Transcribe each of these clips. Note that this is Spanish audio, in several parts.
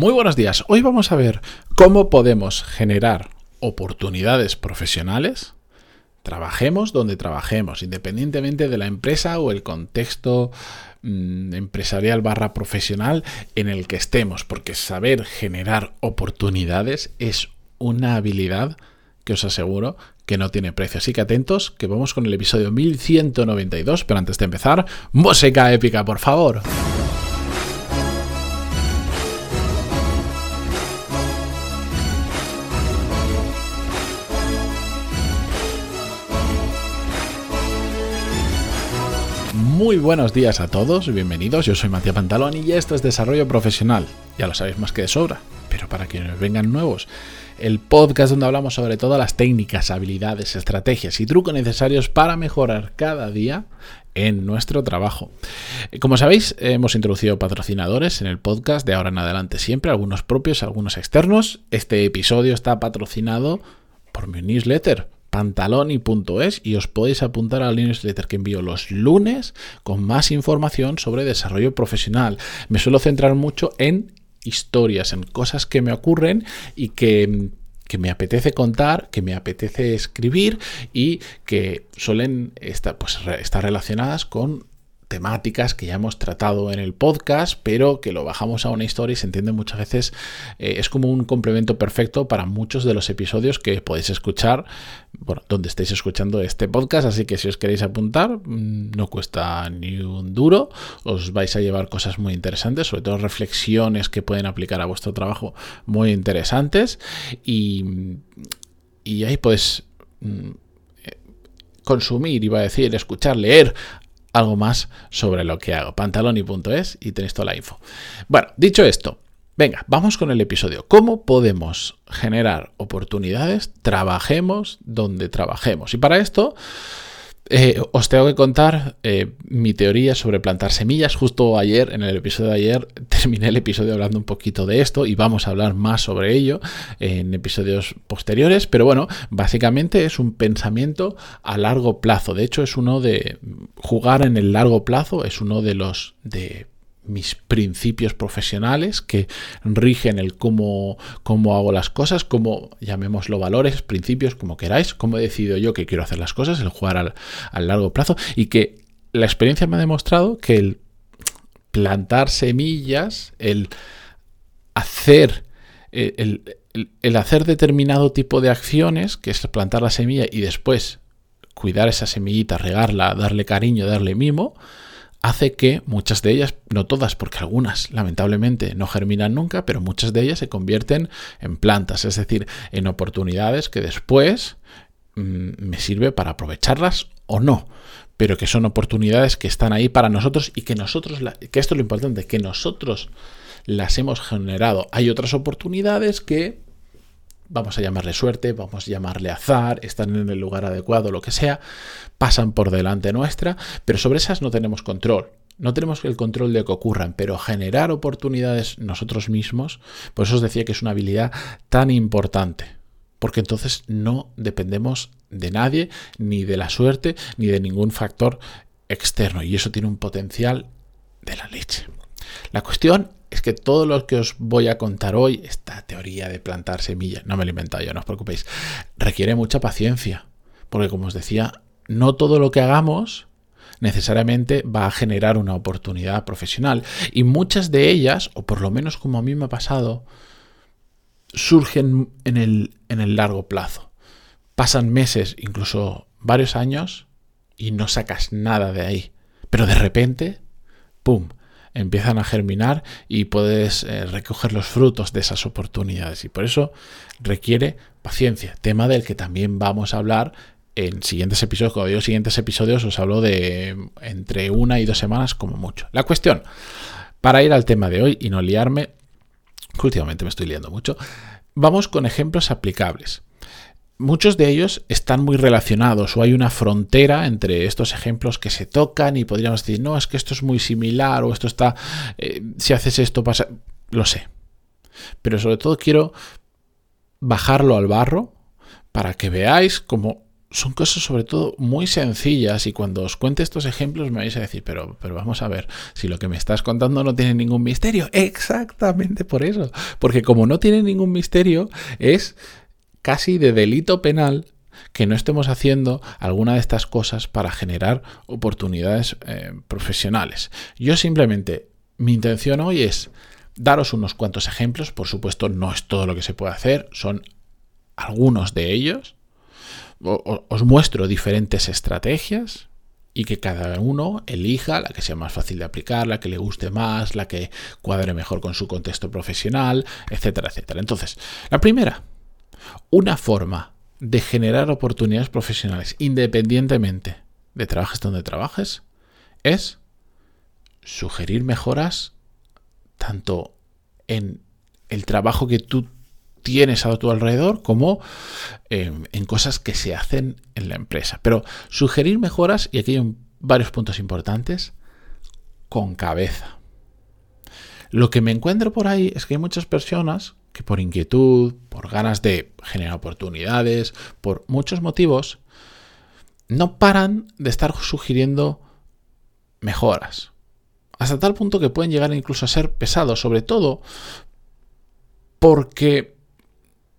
Muy buenos días. Hoy vamos a ver cómo podemos generar oportunidades profesionales. Trabajemos donde trabajemos, independientemente de la empresa o el contexto mm, empresarial barra profesional en el que estemos, porque saber generar oportunidades es una habilidad que os aseguro que no tiene precio. Así que atentos, que vamos con el episodio 1192, pero antes de empezar, música épica, por favor. Muy buenos días a todos, bienvenidos. Yo soy Matías Pantalón y esto es Desarrollo Profesional. Ya lo sabéis más que de sobra, pero para quienes vengan nuevos, el podcast donde hablamos sobre todas las técnicas, habilidades, estrategias y trucos necesarios para mejorar cada día en nuestro trabajo. Como sabéis, hemos introducido patrocinadores en el podcast de ahora en adelante siempre, algunos propios, algunos externos. Este episodio está patrocinado por mi newsletter, pantaloni.es y os podéis apuntar al newsletter que envío los lunes con más información sobre desarrollo profesional. Me suelo centrar mucho en historias, en cosas que me ocurren y que que me apetece contar, que me apetece escribir y que suelen estar, pues, estar relacionadas con temáticas que ya hemos tratado en el podcast, pero que lo bajamos a una historia y se entiende muchas veces, eh, es como un complemento perfecto para muchos de los episodios que podéis escuchar, bueno, donde estéis escuchando este podcast, así que si os queréis apuntar, mm, no cuesta ni un duro, os vais a llevar cosas muy interesantes, sobre todo reflexiones que pueden aplicar a vuestro trabajo muy interesantes. Y, y ahí podéis mm, eh, consumir, iba a decir, escuchar, leer algo más sobre lo que hago. Pantaloni.es y tenéis toda la info. Bueno, dicho esto, venga, vamos con el episodio. ¿Cómo podemos generar oportunidades? Trabajemos donde trabajemos. Y para esto eh, os tengo que contar eh, mi teoría sobre plantar semillas. Justo ayer, en el episodio de ayer, terminé el episodio hablando un poquito de esto y vamos a hablar más sobre ello en episodios posteriores. Pero bueno, básicamente es un pensamiento a largo plazo. De hecho, es uno de jugar en el largo plazo, es uno de los de mis principios profesionales que rigen el cómo, cómo hago las cosas, cómo llamémoslo valores, principios, como queráis, cómo he decidido yo que quiero hacer las cosas, el jugar al, largo plazo y que la experiencia me ha demostrado que el plantar semillas, el hacer, el, el hacer determinado tipo de acciones, que es plantar la semilla y después cuidar esa semillita, regarla, darle cariño, darle mimo, hace que muchas de ellas, no todas, porque algunas lamentablemente no germinan nunca, pero muchas de ellas se convierten en plantas, es decir, en oportunidades que después mm, me sirve para aprovecharlas o no, pero que son oportunidades que están ahí para nosotros y que nosotros, que esto es lo importante, que nosotros las hemos generado. Hay otras oportunidades que vamos a llamarle suerte, vamos a llamarle azar, están en el lugar adecuado, lo que sea, pasan por delante nuestra, pero sobre esas no tenemos control. No tenemos el control de que ocurran, pero generar oportunidades nosotros mismos, por eso os decía que es una habilidad tan importante, porque entonces no dependemos de nadie, ni de la suerte, ni de ningún factor externo, y eso tiene un potencial de la leche. La cuestión es que todo lo que os voy a contar hoy, esta teoría de plantar semillas, no me lo he inventado yo, no os preocupéis, requiere mucha paciencia. Porque como os decía, no todo lo que hagamos necesariamente va a generar una oportunidad profesional. Y muchas de ellas, o por lo menos como a mí me ha pasado, surgen en el, en el largo plazo. Pasan meses, incluso varios años, y no sacas nada de ahí. Pero de repente, ¡pum! Empiezan a germinar y puedes eh, recoger los frutos de esas oportunidades. Y por eso requiere paciencia, tema del que también vamos a hablar en siguientes episodios. Cuando digo siguientes episodios os hablo de entre una y dos semanas como mucho. La cuestión, para ir al tema de hoy y no liarme, últimamente me estoy liando mucho, vamos con ejemplos aplicables muchos de ellos están muy relacionados o hay una frontera entre estos ejemplos que se tocan y podríamos decir, no, es que esto es muy similar o esto está, eh, si haces esto pasa, lo sé. Pero sobre todo quiero bajarlo al barro para que veáis cómo son cosas sobre todo muy sencillas y cuando os cuente estos ejemplos me vais a decir, pero, pero vamos a ver, si lo que me estás contando no tiene ningún misterio. Exactamente por eso. Porque como no tiene ningún misterio, es casi de delito penal que no estemos haciendo alguna de estas cosas para generar oportunidades eh, profesionales. Yo simplemente, mi intención hoy es daros unos cuantos ejemplos, por supuesto no es todo lo que se puede hacer, son algunos de ellos. os muestro diferentes estrategias y que cada uno elija la que sea más fácil de aplicar, la que le guste más, la que cuadre mejor con su contexto profesional, etcétera, etcétera. Entonces, la primera, una forma de generar oportunidades profesionales independientemente de trabajes donde trabajes es sugerir mejoras tanto en el trabajo que tú tienes a tu alrededor como em, en cosas que se hacen en la empresa. Pero sugerir mejoras, y aquí hay varios puntos importantes, con cabeza. Lo que me encuentro por ahí es que hay muchas personas que por inquietud, por ganas de generar oportunidades, por muchos motivos, no paran de estar sugiriendo mejoras. Hasta tal punto que pueden llegar incluso a ser pesados, sobre todo porque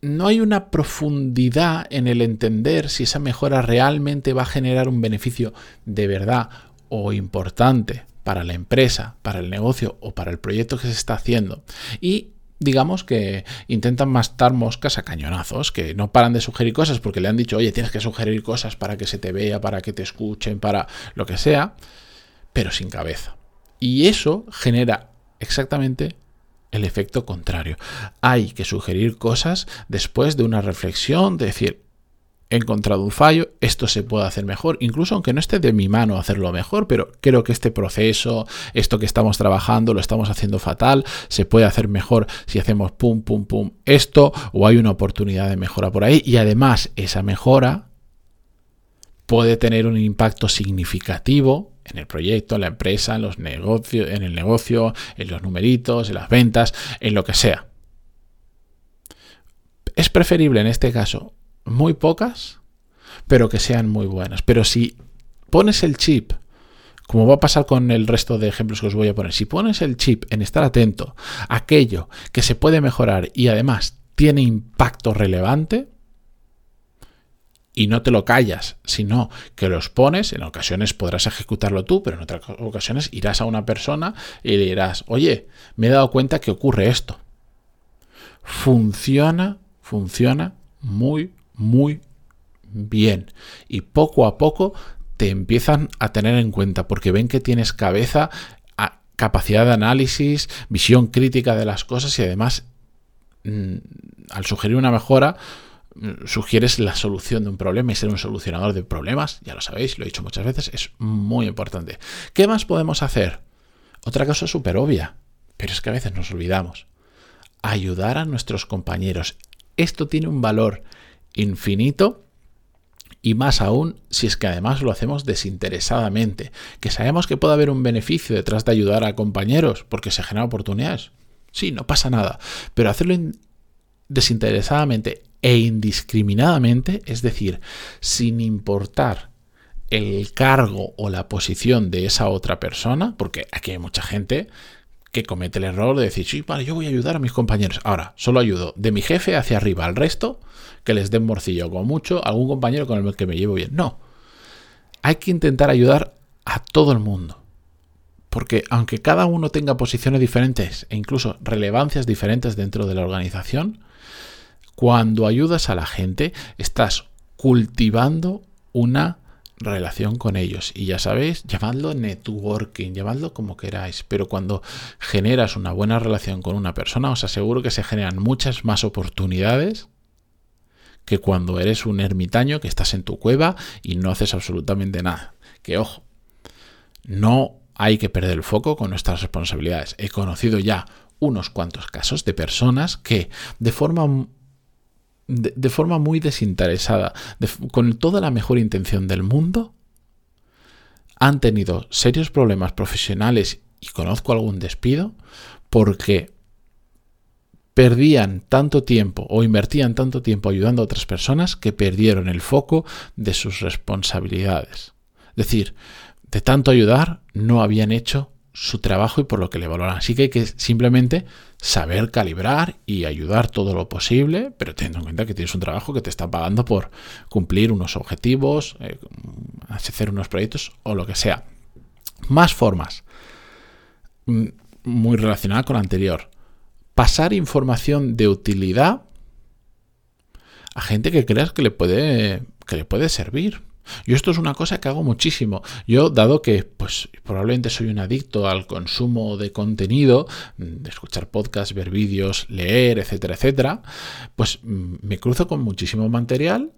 no hay una profundidad en el entender si esa mejora realmente va a generar un beneficio de verdad o importante para la empresa, para el negocio o para el proyecto que se está haciendo. Y digamos que intentan mastar moscas a cañonazos, que no paran de sugerir cosas porque le han dicho, oye, tienes que sugerir cosas para que se te vea, para que te escuchen, para lo que sea, pero sin cabeza. Y eso genera exactamente el efecto contrario. Hay que sugerir cosas después de una reflexión, de decir, he encontrado un fallo, esto se puede hacer mejor, incluso aunque no esté de mi mano hacerlo mejor, pero creo que este proceso, esto que estamos trabajando, lo estamos haciendo fatal, se puede hacer mejor si hacemos pum, pum, pum, esto, o hay una oportunidad de mejora por ahí, y además esa mejora puede tener un impacto significativo en el proyecto, en la empresa, en los negocios, en el negocio, en los numeritos, en las ventas, en lo que sea. Es preferible en este caso muy pocas, pero que sean muy buenas. Pero si pones el chip, como va a pasar con el resto de ejemplos que os voy a poner, si pones el chip en estar atento a aquello que se puede mejorar y además tiene impacto relevante, y no te lo callas, sino que los pones, en ocasiones podrás ejecutarlo tú, pero en otras ocasiones irás a una persona y le dirás, oye, me he dado cuenta que ocurre esto. Funciona, funciona muy, muy bien. Y poco a poco te empiezan a tener en cuenta porque ven que tienes cabeza, capacidad de análisis, visión crítica de las cosas y además mm, al sugerir una mejora mm, sugieres la solución de un problema y ser un solucionador de problemas, ya lo sabéis, lo he dicho muchas veces, es muy importante. ¿Qué más podemos hacer? Otra cosa súper obvia, pero es que a veces nos olvidamos. Ayudar a nuestros compañeros. Esto tiene un valor infinito y más aún si es que además lo hacemos desinteresadamente, que sabemos que puede haber un beneficio detrás de ayudar a compañeros porque se generan oportunidades. Sí, no pasa nada, pero hacerlo desinteresadamente e indiscriminadamente, es decir, sin importar el cargo o la posición de esa otra persona, porque aquí hay mucha gente que comete el error de decir, sí, vale, yo voy a ayudar a mis compañeros. Ahora, solo ayudo de mi jefe hacia arriba, al resto que les den morcillo, como mucho, algún compañero con el que me llevo bien. No. Hay que intentar ayudar a todo el mundo. Porque aunque cada uno tenga posiciones diferentes e incluso relevancias diferentes dentro de la organización, cuando ayudas a la gente, estás cultivando una relación con ellos. Y ya sabéis, llamadlo networking, llamadlo como queráis. Pero cuando generas una buena relación con una persona, os aseguro que se generan muchas más oportunidades que cuando eres un ermitaño que estás en tu cueva y no haces absolutamente nada. Que ojo, no hay que perder el foco con nuestras responsabilidades. He conocido ya unos cuantos casos de personas que de forma de, forma muy desinteresada, con toda la mejor intención del mundo, han tenido serios problemas profesionales y conozco algún despido porque perdían tanto tiempo o invertían tanto tiempo ayudando a otras personas que perdieron el foco de sus responsabilidades. Es decir, de tanto ayudar no habían hecho su trabajo y por lo que le valoran. Así que hay que simplemente saber calibrar y ayudar todo lo posible, pero teniendo en cuenta que tienes un trabajo que te está pagando por cumplir unos objetivos, eh, hacer unos proyectos o lo que sea. Más formas. Mm, muy relacionada con la anterior pasar información de utilidad a gente que creas que le puede, que le puede servir. Yo esto es una cosa que hago muchísimo. Yo, dado que pues probablemente soy un adicto al consumo de contenido, de escuchar podcasts, ver vídeos, leer, etcétera, etcétera, pues mm, me cruzo con muchísimo material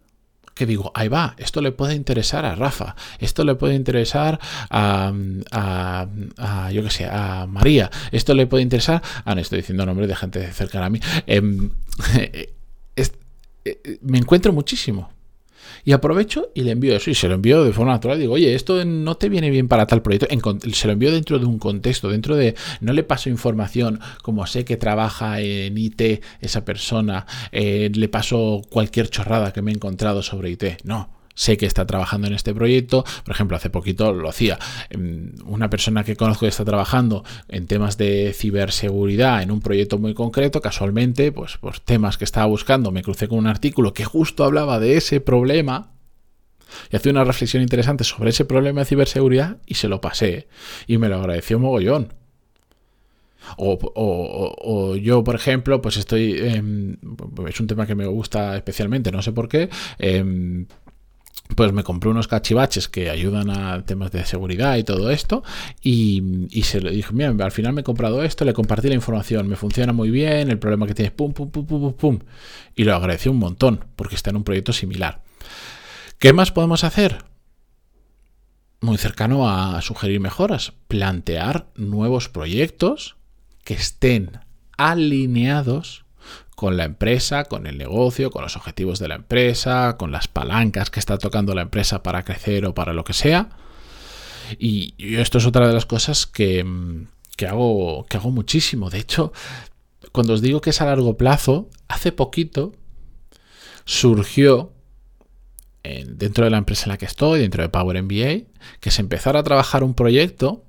que digo, ahí va, esto le puede interesar a Rafa, esto le puede interesar a, a, yo qué sé, a María, esto le puede interesar, ah, no estoy diciendo nombres de gente cercana a mí, em, eh, me encuentro muchísimo. Y aprovecho y le envío eso. Y se lo envío de forma natural. Digo, oye, esto no te viene bien para tal proyecto. se lo envío dentro de un contexto, dentro de. No le paso información como sé que trabaja en IT esa persona. Eh, le paso cualquier chorrada que me he encontrado sobre IT. No sé que está trabajando en este proyecto. Por ejemplo, hace poquito lo hacía. Em, una persona que conozco que está trabajando en temas de ciberseguridad en un proyecto muy concreto, casualmente, pues por temas que estaba buscando, me crucé con un artículo que justo hablaba de ese problema. Y hacía una reflexión interesante sobre ese problema de ciberseguridad y se lo pasé. Y me lo agradeció mogollón. O, yo, por ejemplo, pues estoy. es un tema que me gusta especialmente, no sé por qué. Em, pues me compré unos cachivaches que ayudan a temas de seguridad y todo esto. Y, se le dije, mira, al final me he comprado esto, le compartí la información, me funciona muy bien, el problema que tienes, pum, pum, pum, pum, pum, Y lo agradeció un montón, porque está en un proyecto similar. ¿Qué más podemos hacer? Muy cercano a sugerir mejoras, plantear nuevos proyectos que estén alineados con la empresa, con el negocio, con los objetivos de la empresa, con las palancas que está tocando la empresa para crecer o para lo que sea. Y, esto es otra de las cosas que, hago, que hago muchísimo. De hecho, cuando os digo que es a largo plazo, hace poquito surgió dentro de la empresa en la que estoy, dentro de Power MBA, que se empezara a trabajar un proyecto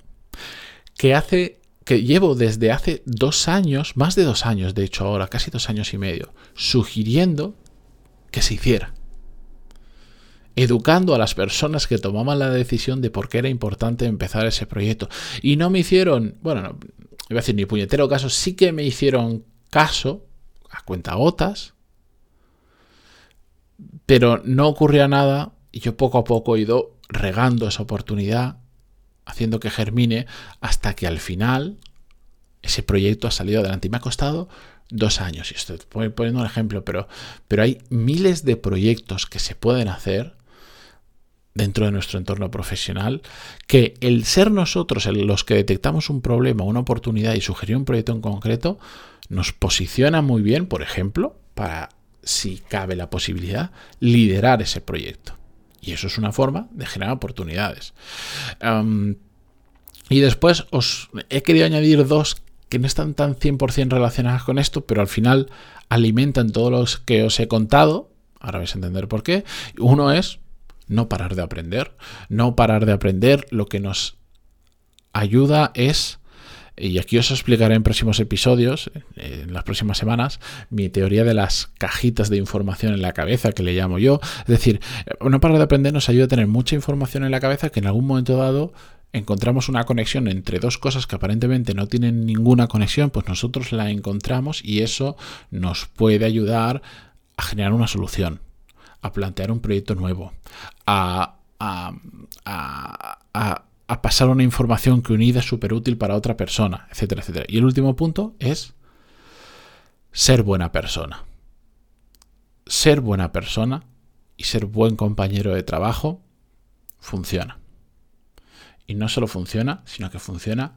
que hace que llevo desde hace dos años, más de dos años, de hecho ahora, casi dos años y medio, sugiriendo que se hiciera. Educando a las personas que tomaban la decisión de por qué era importante empezar ese proyecto. Y no me hicieron, bueno, no, iba a decir ni puñetero caso, sí que me hicieron caso, a cuenta gotas, pero no ocurría nada y yo poco a poco he ido regando esa oportunidad haciendo que germine hasta que al final ese proyecto ha salido adelante. Y me ha costado dos años. Y estoy poniendo un ejemplo, pero, pero hay miles de proyectos que se pueden hacer dentro de nuestro entorno profesional, que el ser nosotros los que detectamos un problema, una oportunidad y sugerir un proyecto en concreto, nos posiciona muy bien, por ejemplo, para, si cabe la posibilidad, liderar ese proyecto. Y eso es una forma de generar oportunidades. y después os he querido añadir dos que no están tan 100% relacionadas con esto, pero al final alimentan todos los que os he contado. Ahora vais a entender por qué. Uno es no parar de aprender. No parar de aprender lo que nos ayuda es y aquí os explicaré en próximos episodios, en las próximas semanas, mi teoría de las cajitas de información en la cabeza, que le llamo yo. Es decir, no parar de aprender nos ayuda a tener mucha información en la cabeza que en algún momento dado encontramos una conexión entre dos cosas que aparentemente no tienen ninguna conexión, pues nosotros la encontramos y eso nos puede ayudar a generar una solución, a plantear un proyecto nuevo, a, a, a a pasar una información que unida es súper útil para otra persona, etcétera, etcétera. Y el último punto es ser buena persona. Ser buena persona y ser buen compañero de trabajo funciona. Y no solo funciona, sino que funciona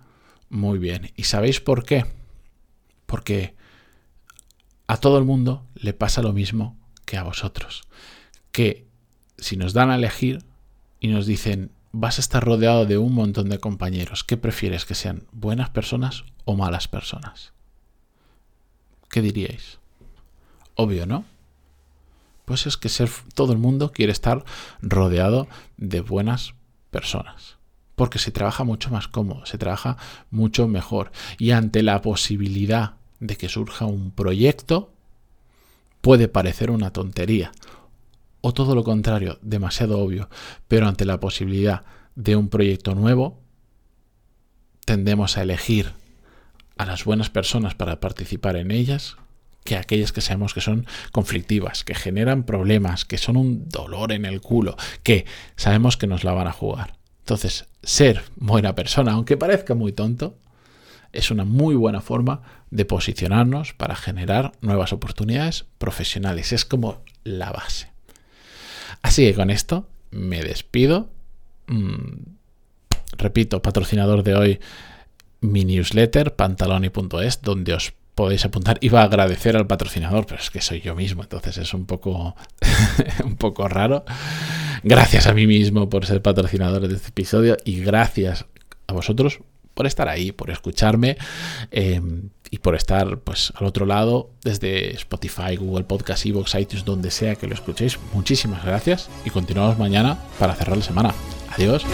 muy bien. ¿Y sabéis por qué? Porque a todo el mundo le pasa lo mismo que a vosotros. Que si nos dan a elegir y nos dicen, vas a estar rodeado de un montón de compañeros. ¿Qué prefieres? ¿Que sean buenas personas o malas personas? ¿Qué diríais? Obvio, ¿no? Pues es que ser, todo el mundo quiere estar rodeado de buenas personas. Porque se trabaja mucho más cómodo, se trabaja mucho mejor. Y ante la posibilidad de que surja un proyecto, puede parecer una tontería. O todo lo contrario, demasiado obvio. Pero ante la posibilidad de un proyecto nuevo, tendemos a elegir a las buenas personas para participar en ellas que aquellas que sabemos que son conflictivas, que generan problemas, que son un dolor en el culo, que sabemos que nos la van a jugar. Entonces, ser buena persona, aunque parezca muy tonto, es una muy buena forma de posicionarnos para generar nuevas oportunidades profesionales. Es como la base. Así que con esto me despido. Mm, repito, patrocinador de hoy, mi newsletter, pantaloni.es, donde os podéis apuntar. Iba a agradecer al patrocinador, pero es que soy yo mismo, entonces es un poco, un poco raro. Gracias a mí mismo por ser patrocinador de este episodio y gracias a vosotros por estar ahí, por escucharme em, y por estar pues al otro lado desde Spotify, Google Podcast, Evox, iTunes, donde sea que lo escuchéis. Muchísimas gracias y continuamos mañana para cerrar la semana. Adiós.